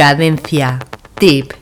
Cadencia Deep.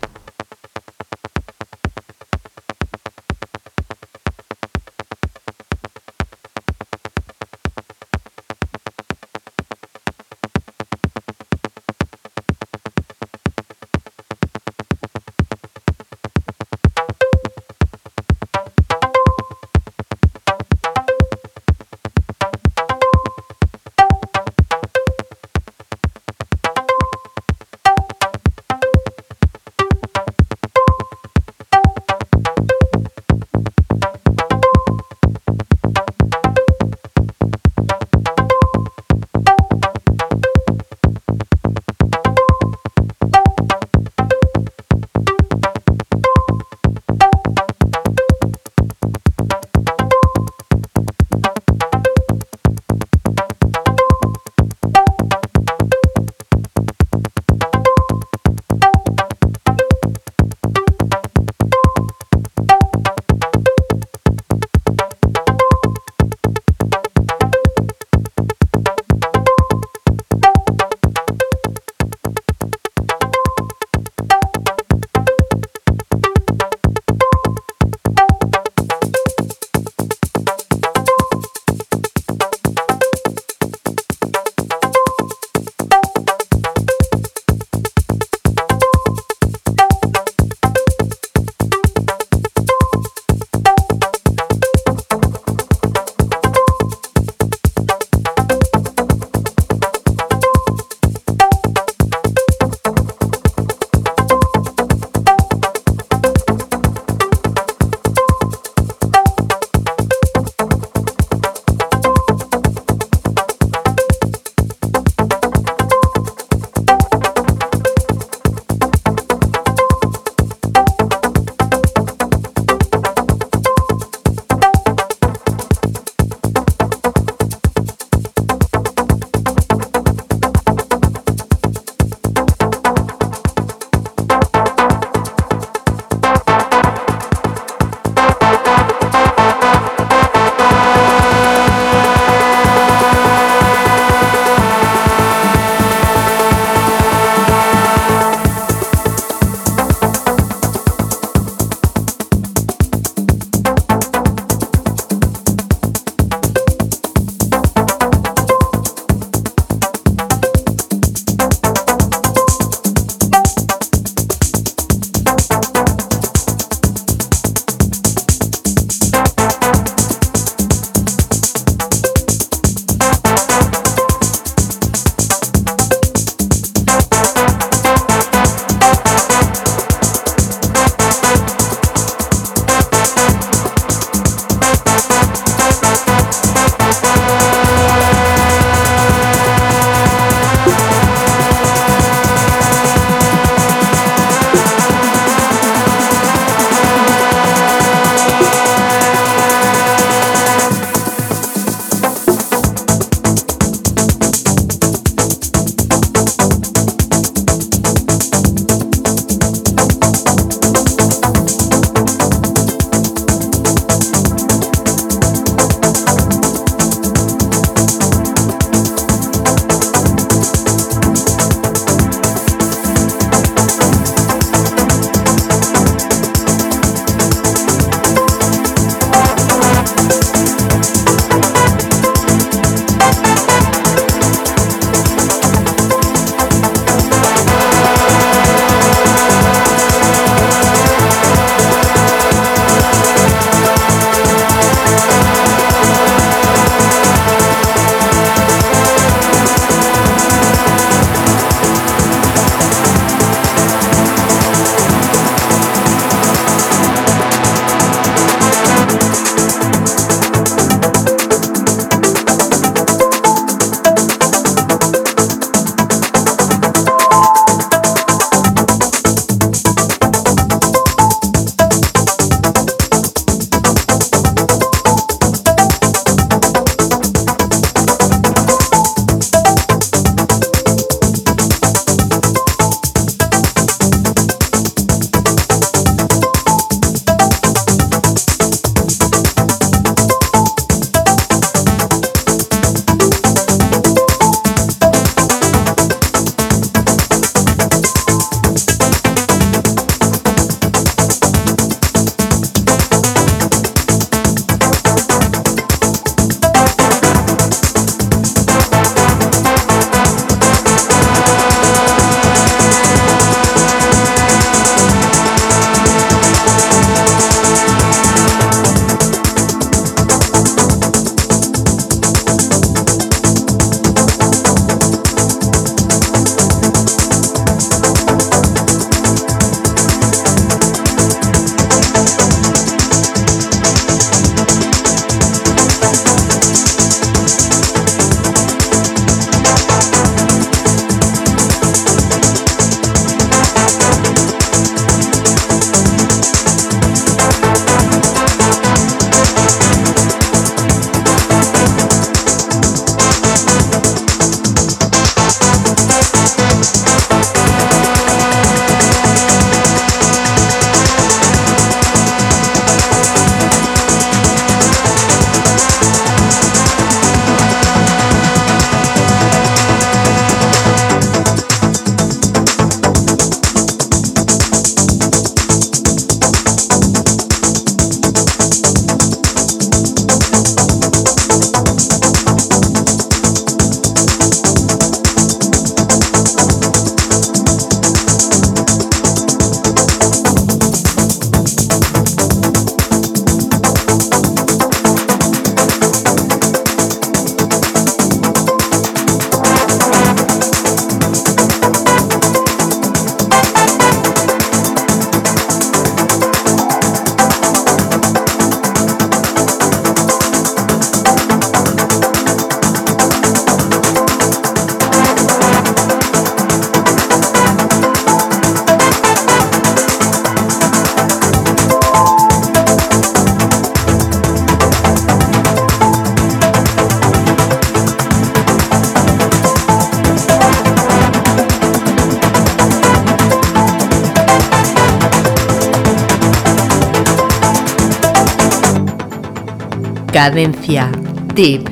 Cadencia. Tip.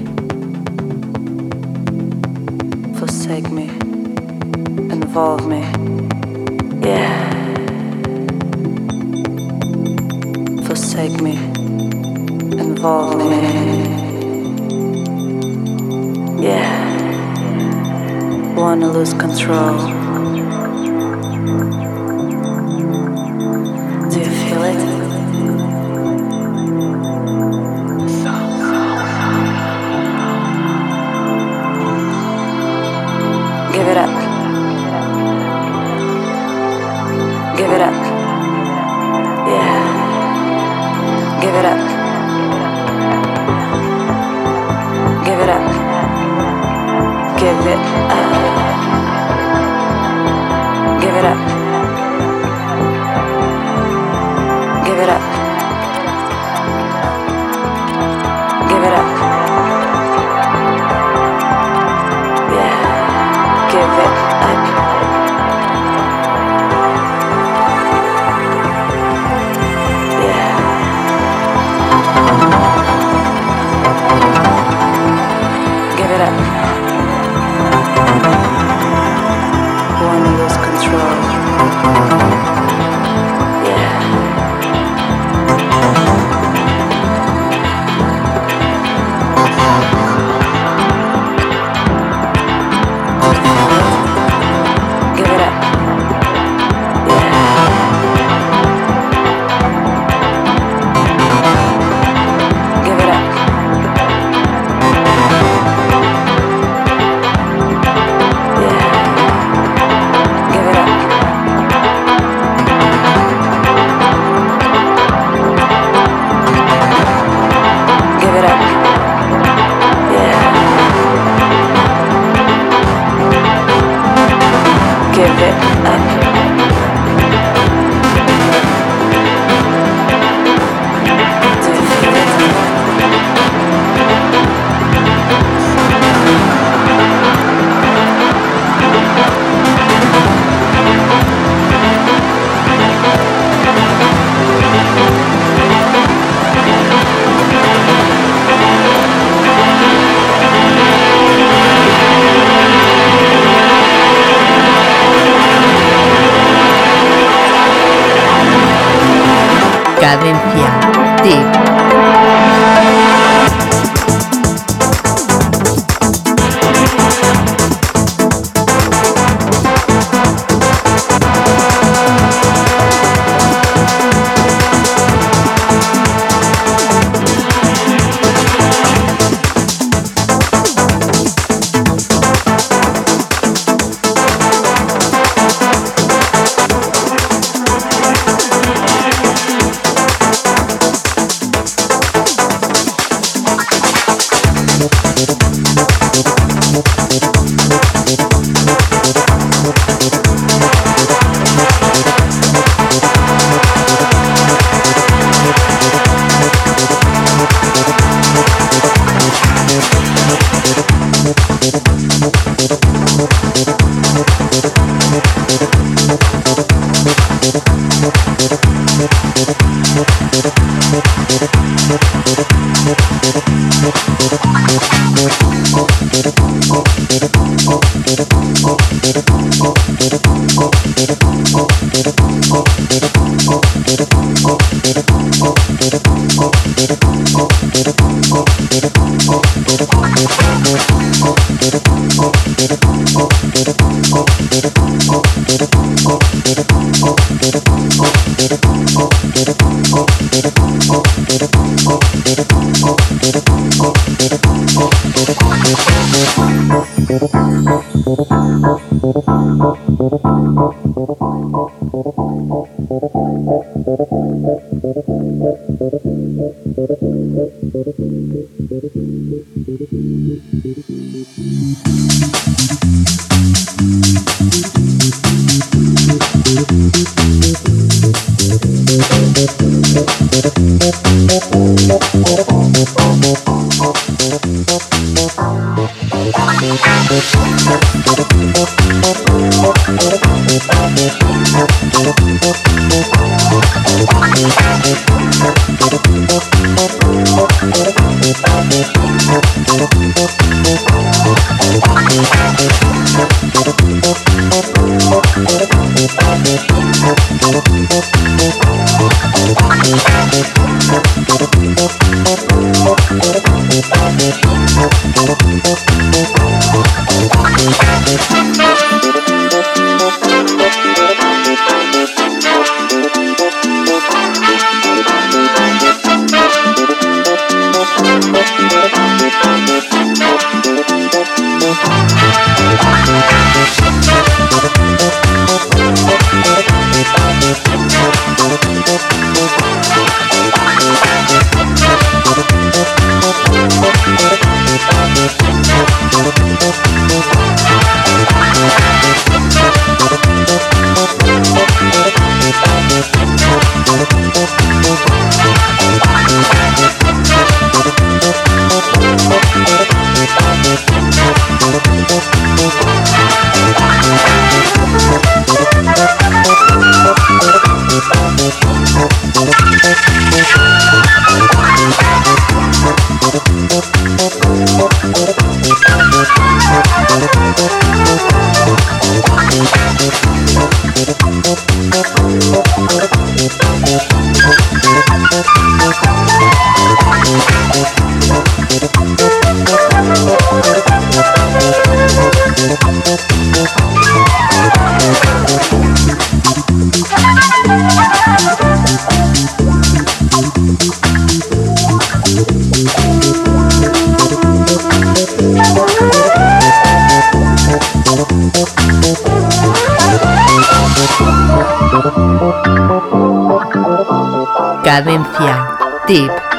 Forsake me. Involve me. Yeah. Forsake me. Involve me. Yeah. Wanna lose control. Cadencia. Deep.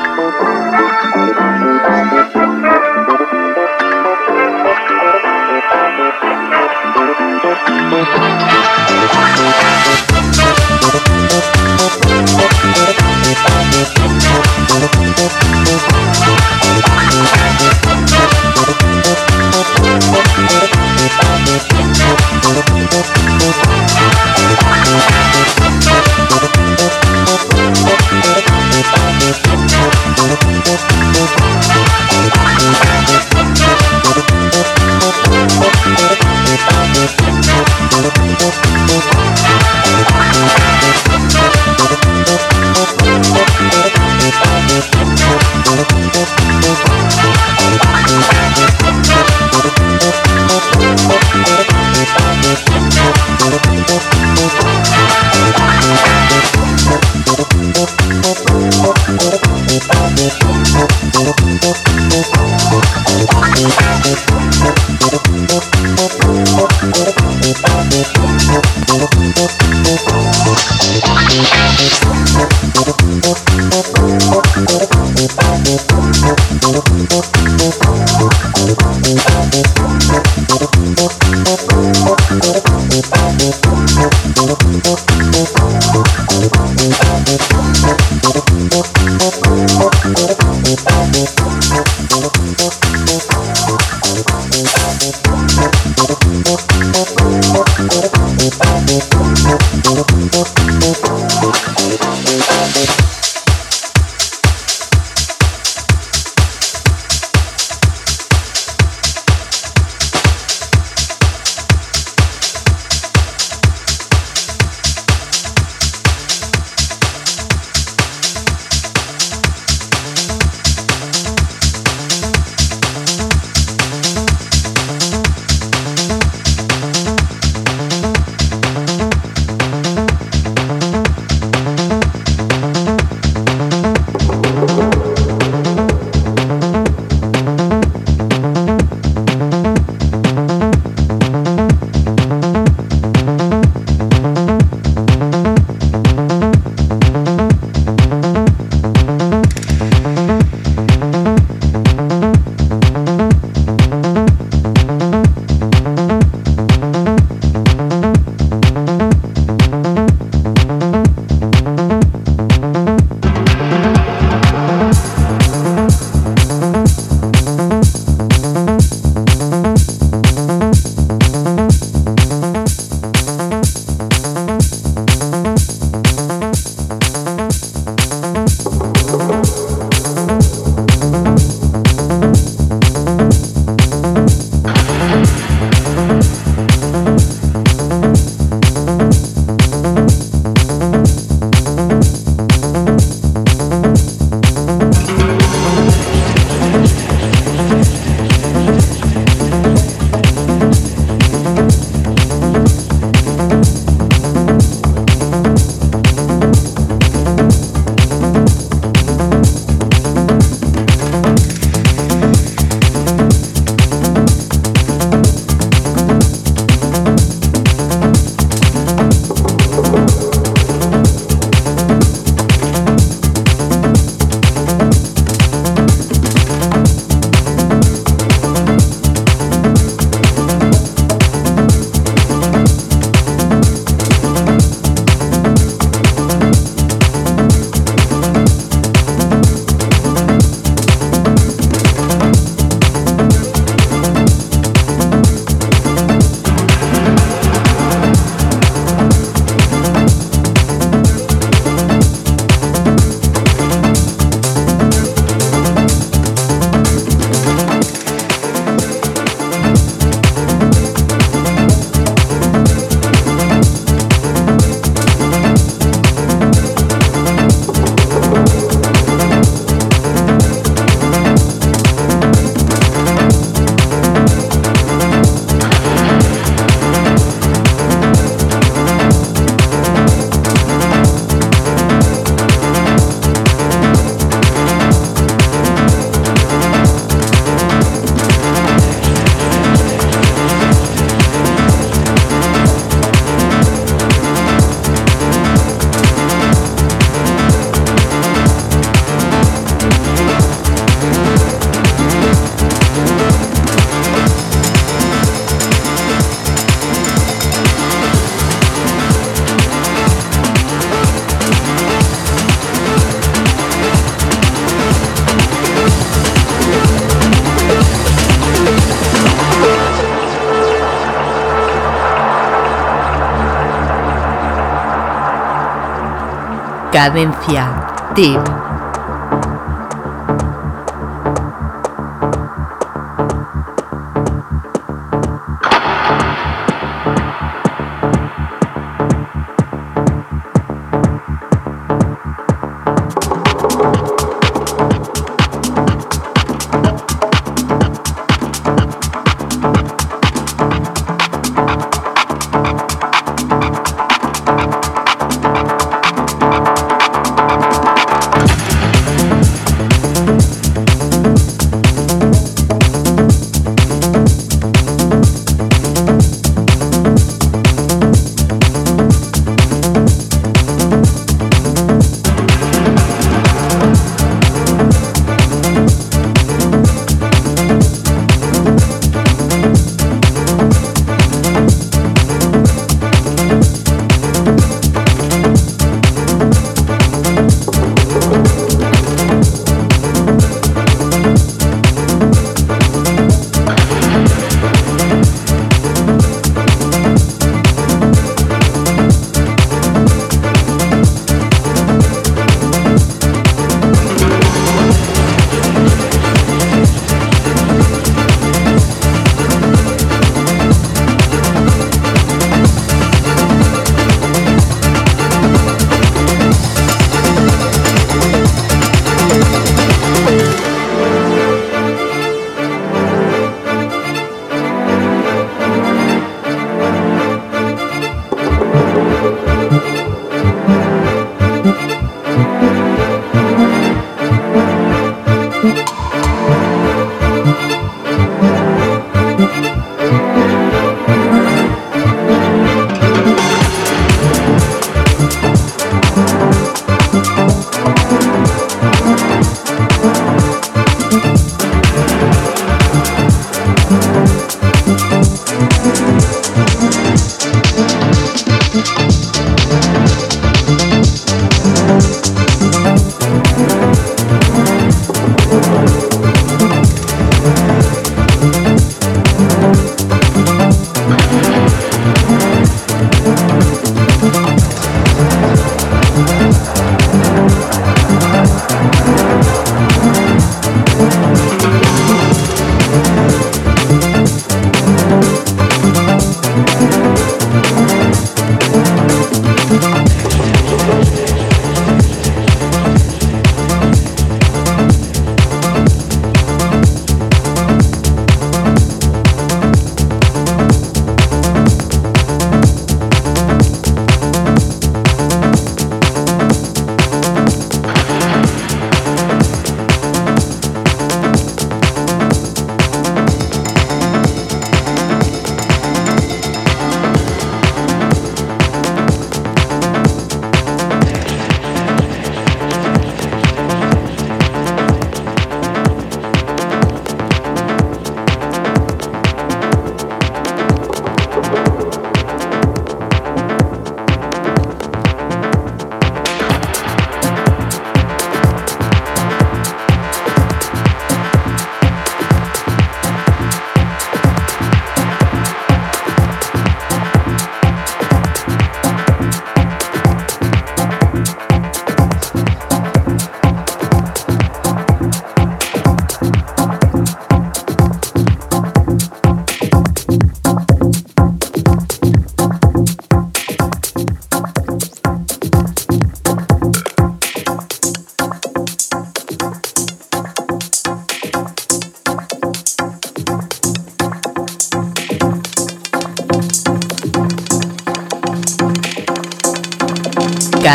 Cadencia. Tip.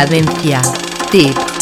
Cadencia. Tip.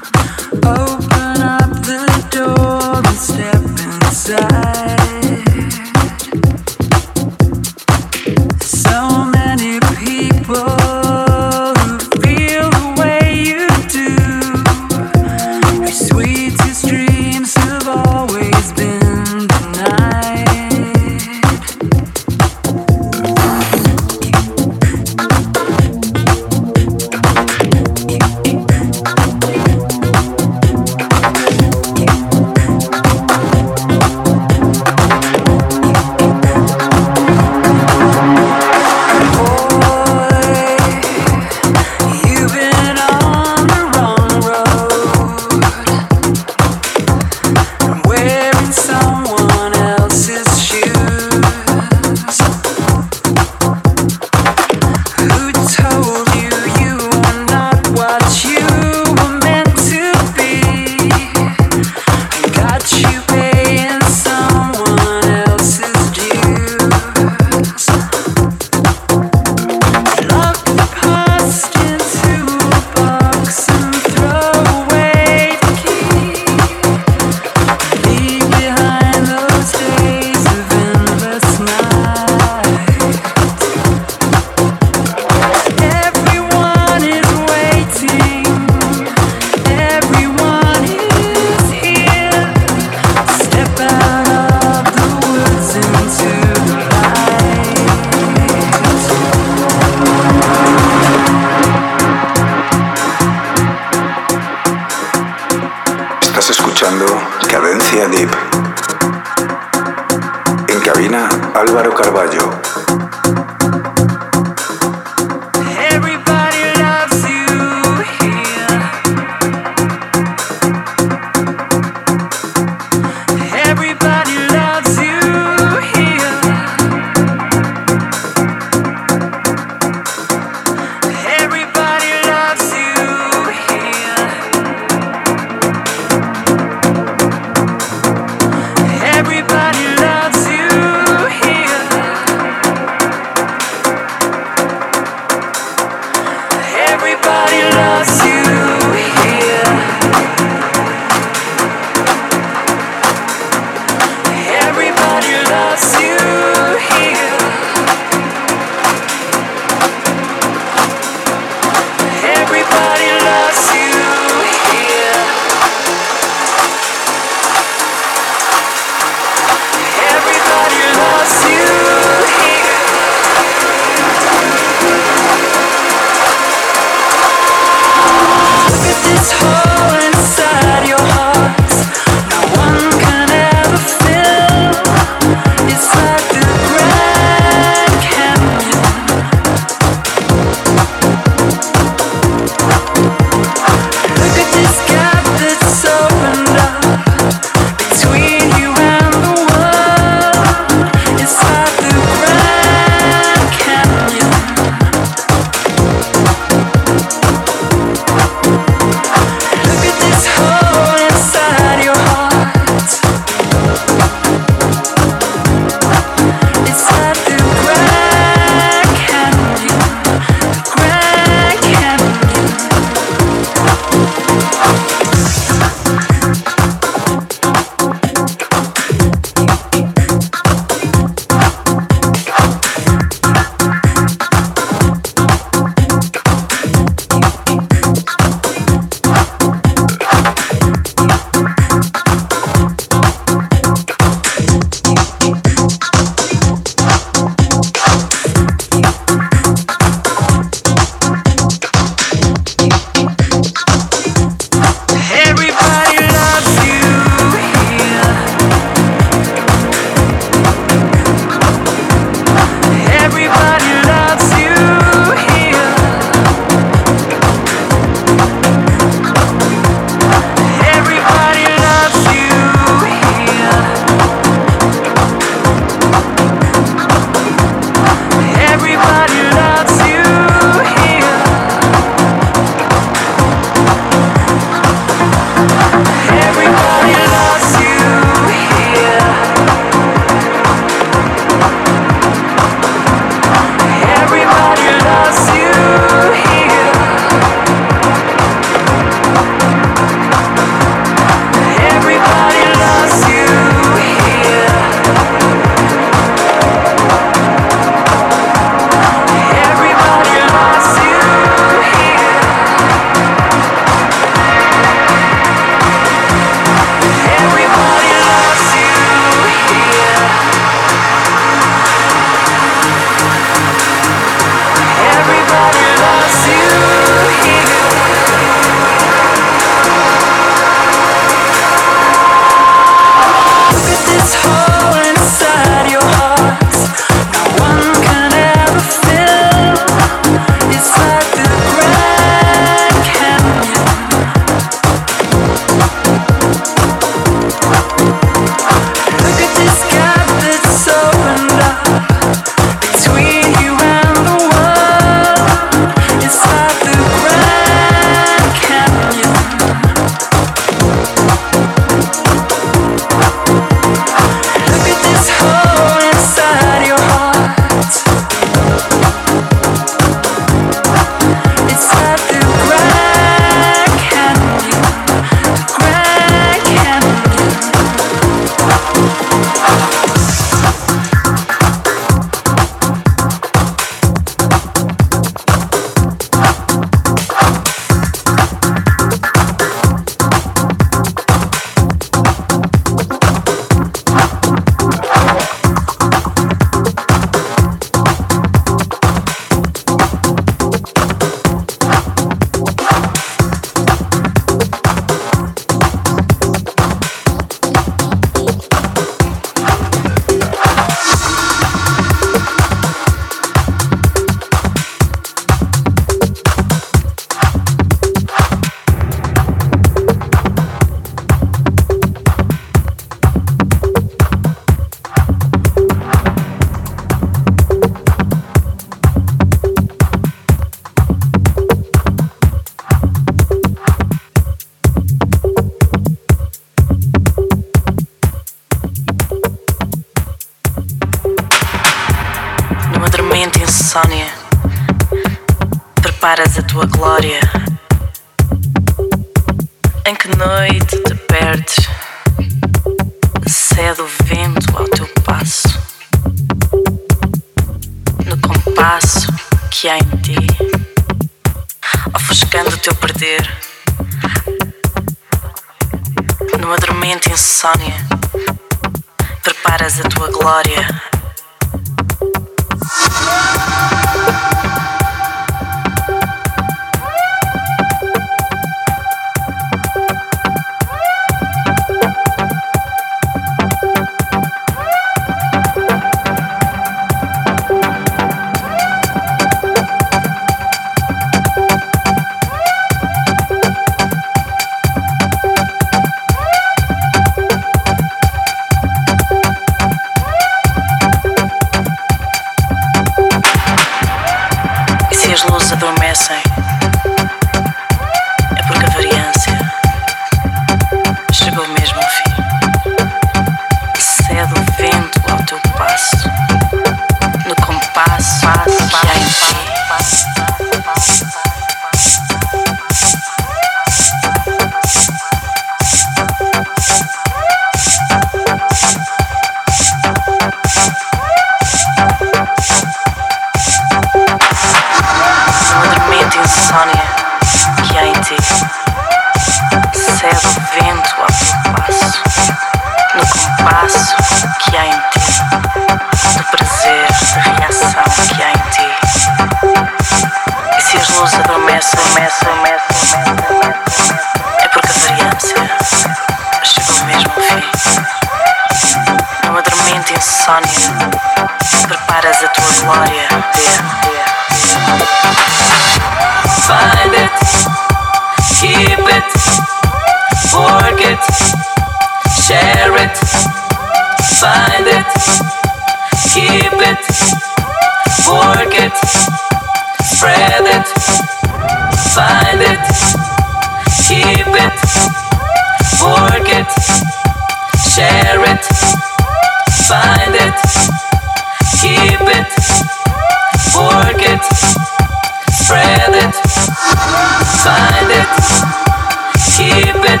Keep it,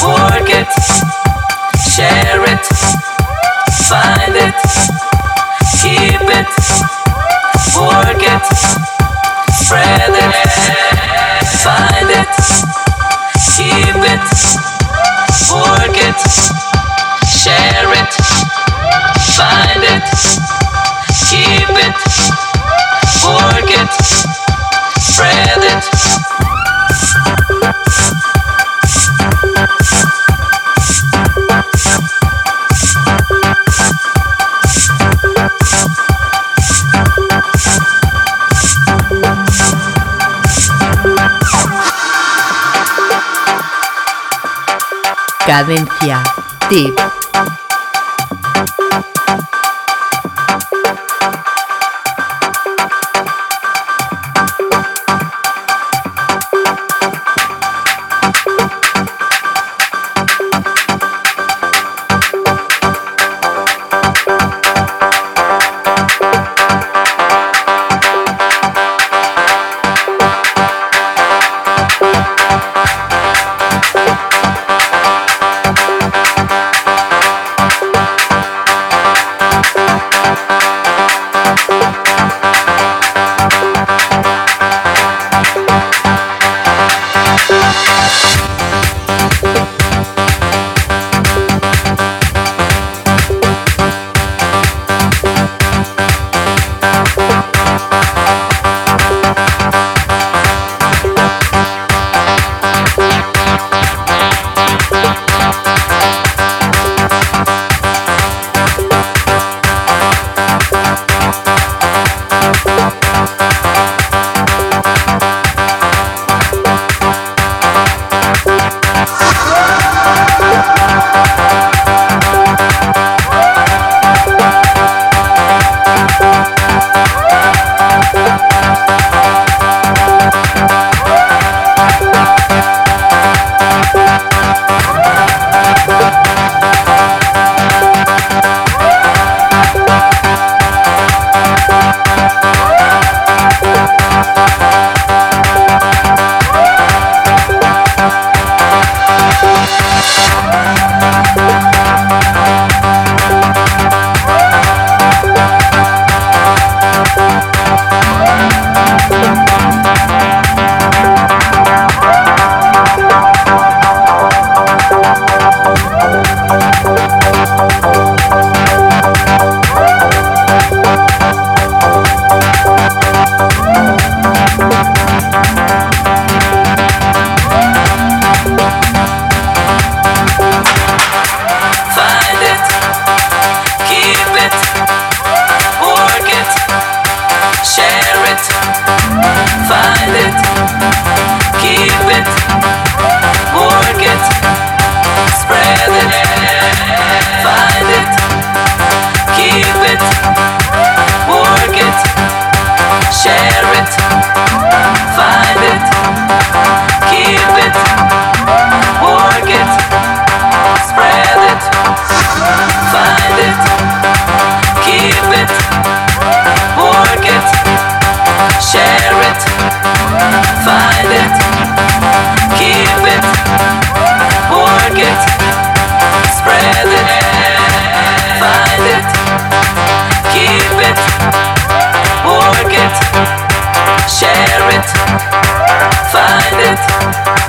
fork it, share it, find it, keep it, fork it, spread it, find it, keep it, fork it, share it, find it, keep it, fork it, spread it. Cadencia. Tip. work it, spread it, find it, keep it, work it, share it, find it.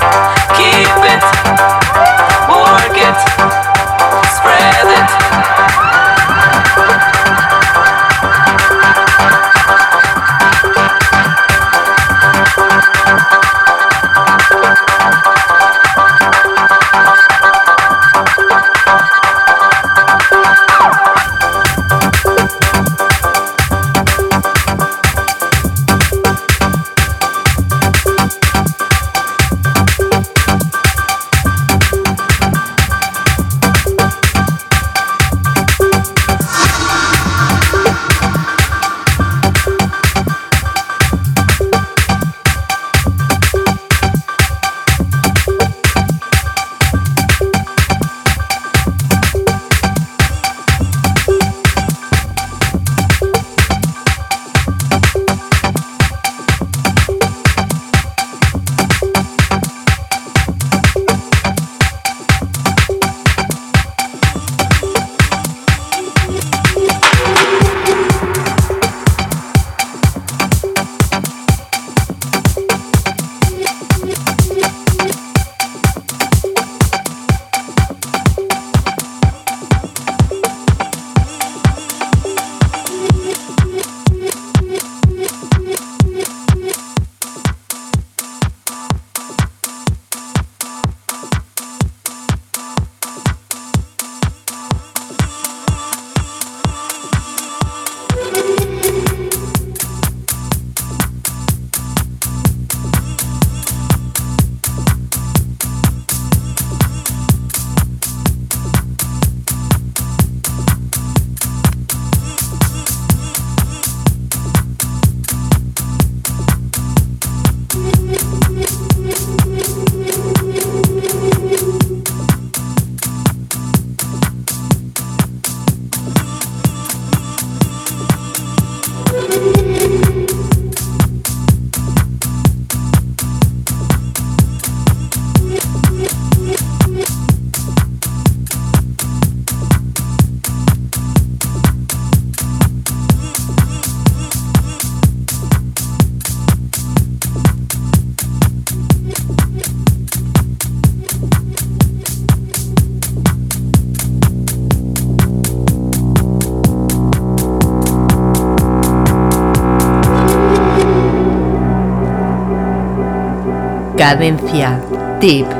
Cadencia. Tip.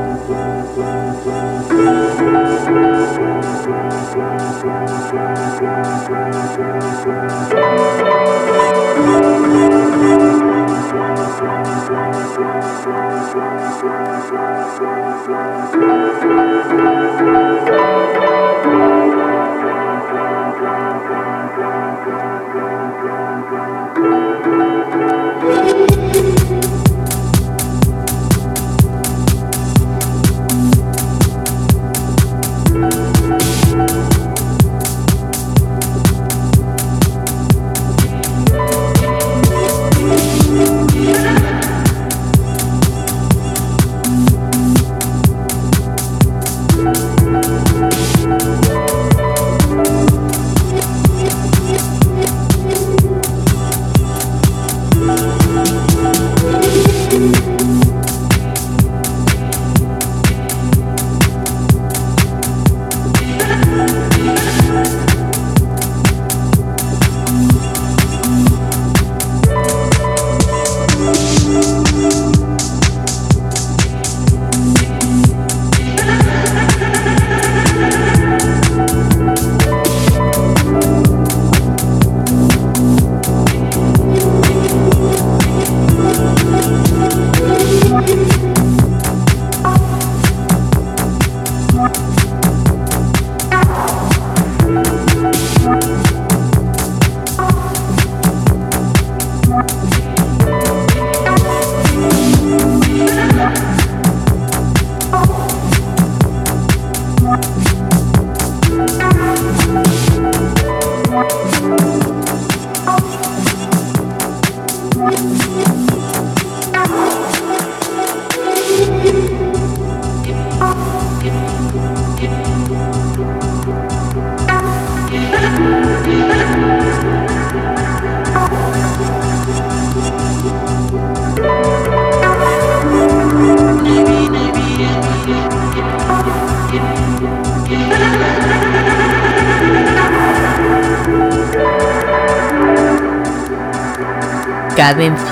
Cadencia.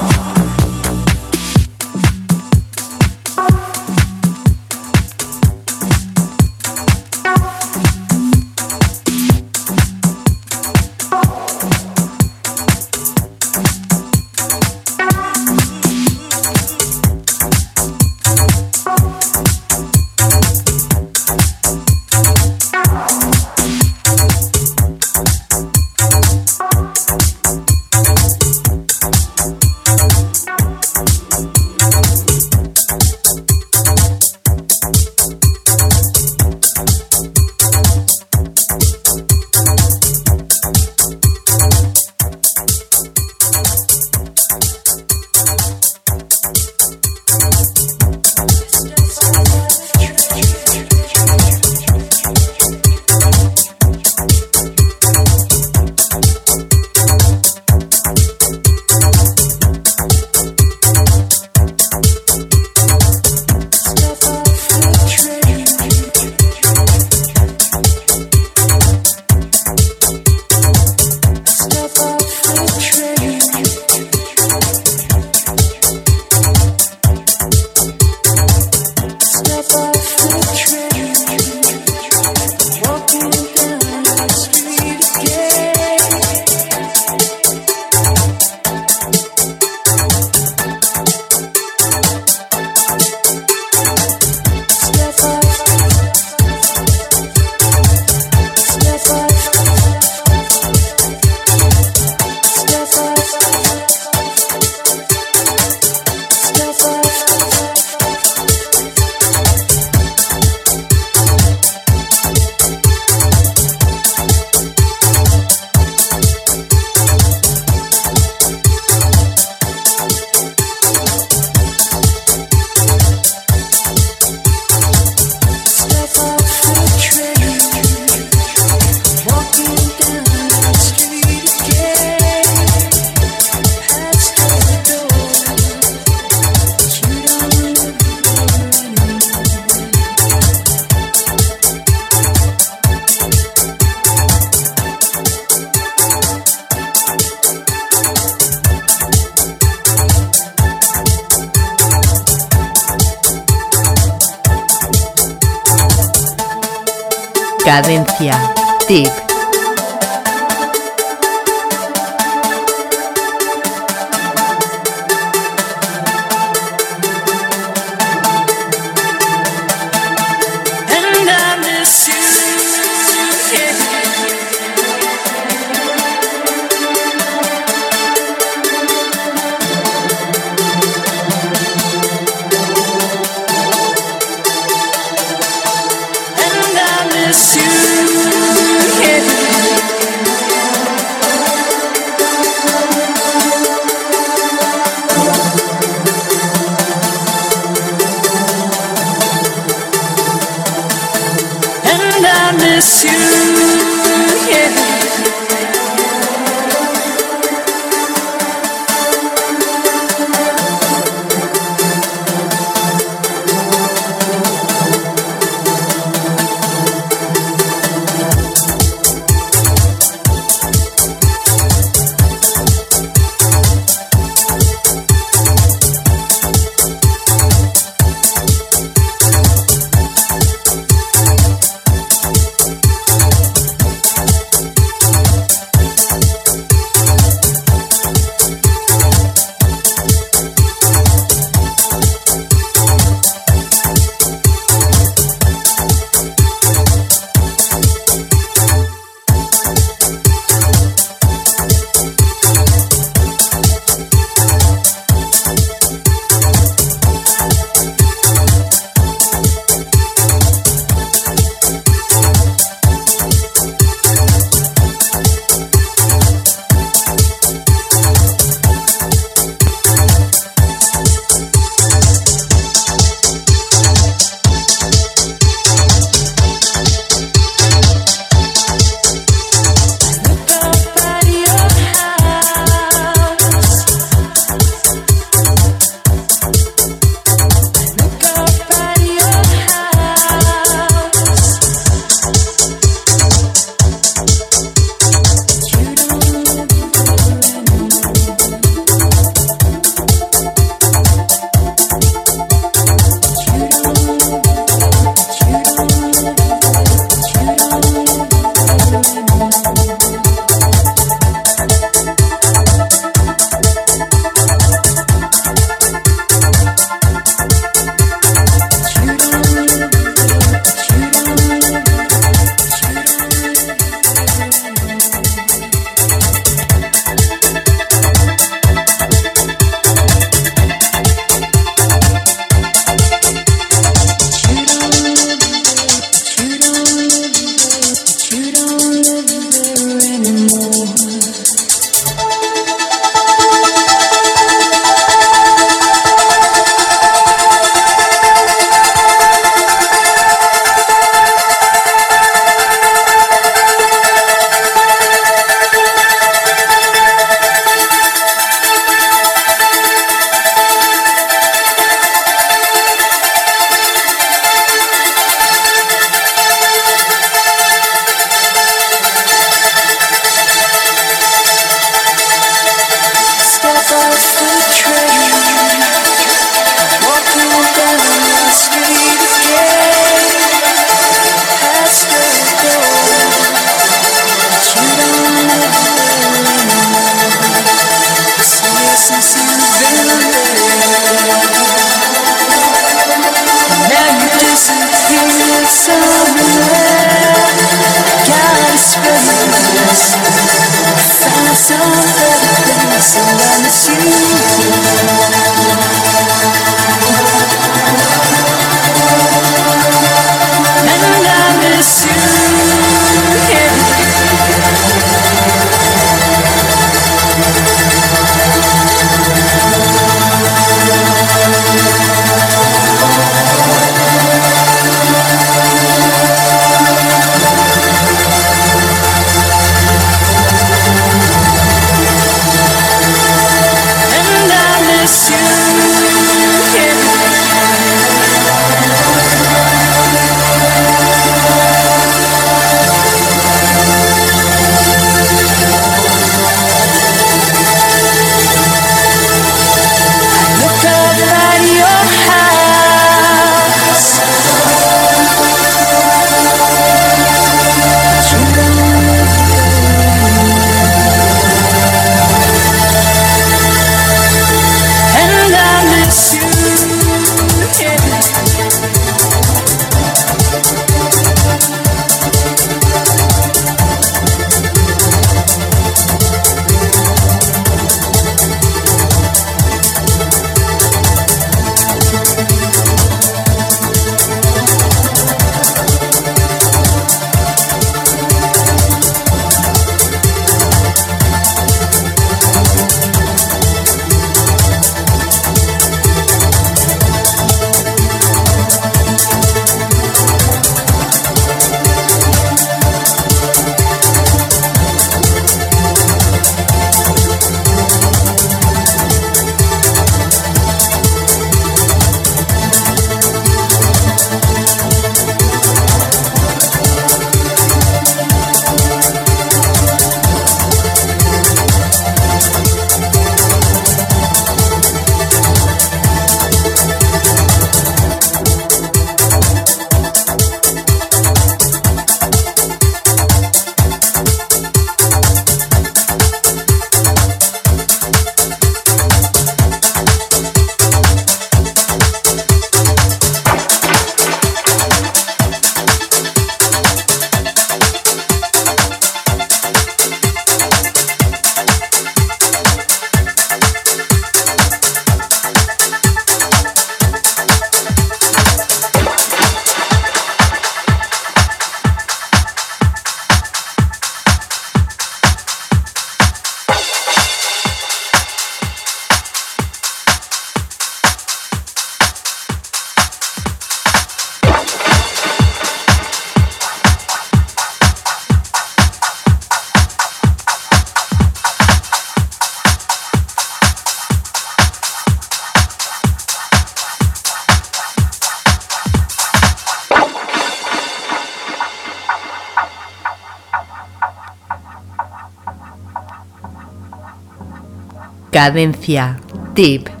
Cadencia. Tip.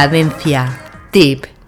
Cadencia. Tip.